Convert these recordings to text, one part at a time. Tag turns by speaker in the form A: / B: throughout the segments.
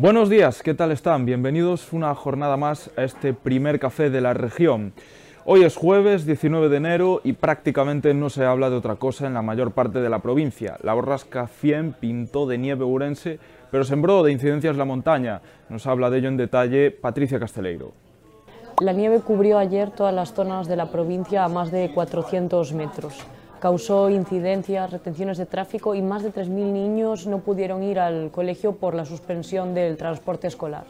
A: Buenos días, ¿qué tal están? Bienvenidos una jornada más a este primer café de la región. Hoy es jueves 19 de enero y prácticamente no se habla de otra cosa en la mayor parte de la provincia. La borrasca 100 pintó de nieve urense, pero sembró de incidencias la montaña. Nos habla de ello en detalle Patricia Casteleiro.
B: La nieve cubrió ayer todas las zonas de la provincia a más de 400 metros causó incidencias, retenciones de tráfico y más de 3.000 niños no pudieron ir al colegio por la suspensión del transporte escolar.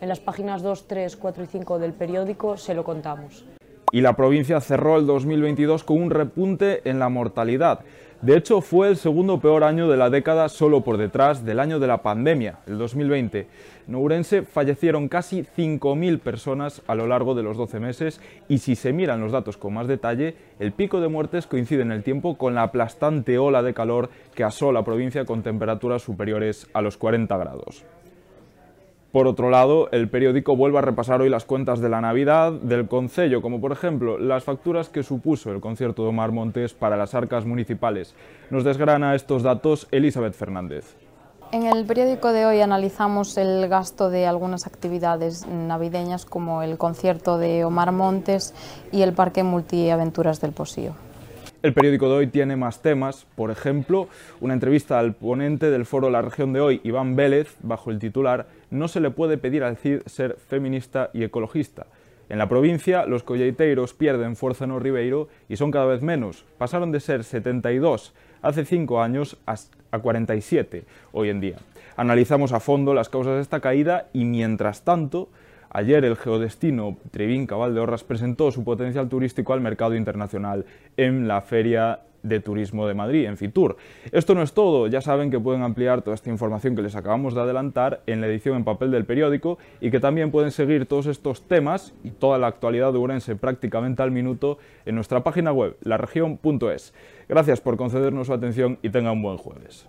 B: En las páginas 2, 3, 4 y 5 del periódico se lo contamos.
A: Y la provincia cerró el 2022 con un repunte en la mortalidad. De hecho, fue el segundo peor año de la década solo por detrás del año de la pandemia, el 2020. En Ourense fallecieron casi 5.000 personas a lo largo de los 12 meses y si se miran los datos con más detalle, el pico de muertes coincide en el tiempo con la aplastante ola de calor que asó la provincia con temperaturas superiores a los 40 grados. Por otro lado, el periódico vuelve a repasar hoy las cuentas de la Navidad del Concello, como por ejemplo las facturas que supuso el concierto de Omar Montes para las arcas municipales. Nos desgrana estos datos Elizabeth Fernández.
C: En el periódico de hoy analizamos el gasto de algunas actividades navideñas como el concierto de Omar Montes y el Parque Multiaventuras del Posío.
A: El periódico de hoy tiene más temas, por ejemplo, una entrevista al ponente del foro La Región de hoy, Iván Vélez, bajo el titular No se le puede pedir al CID ser feminista y ecologista. En la provincia, los colleiteiros pierden fuerza en Ribeiro y son cada vez menos. Pasaron de ser 72 hace 5 años a 47 hoy en día. Analizamos a fondo las causas de esta caída y, mientras tanto, Ayer el geodestino de Horras presentó su potencial turístico al mercado internacional en la Feria de Turismo de Madrid, en Fitur. Esto no es todo, ya saben que pueden ampliar toda esta información que les acabamos de adelantar en la edición en papel del periódico y que también pueden seguir todos estos temas y toda la actualidad de Urense prácticamente al minuto en nuestra página web, laregion.es. Gracias por concedernos su atención y tengan un buen jueves.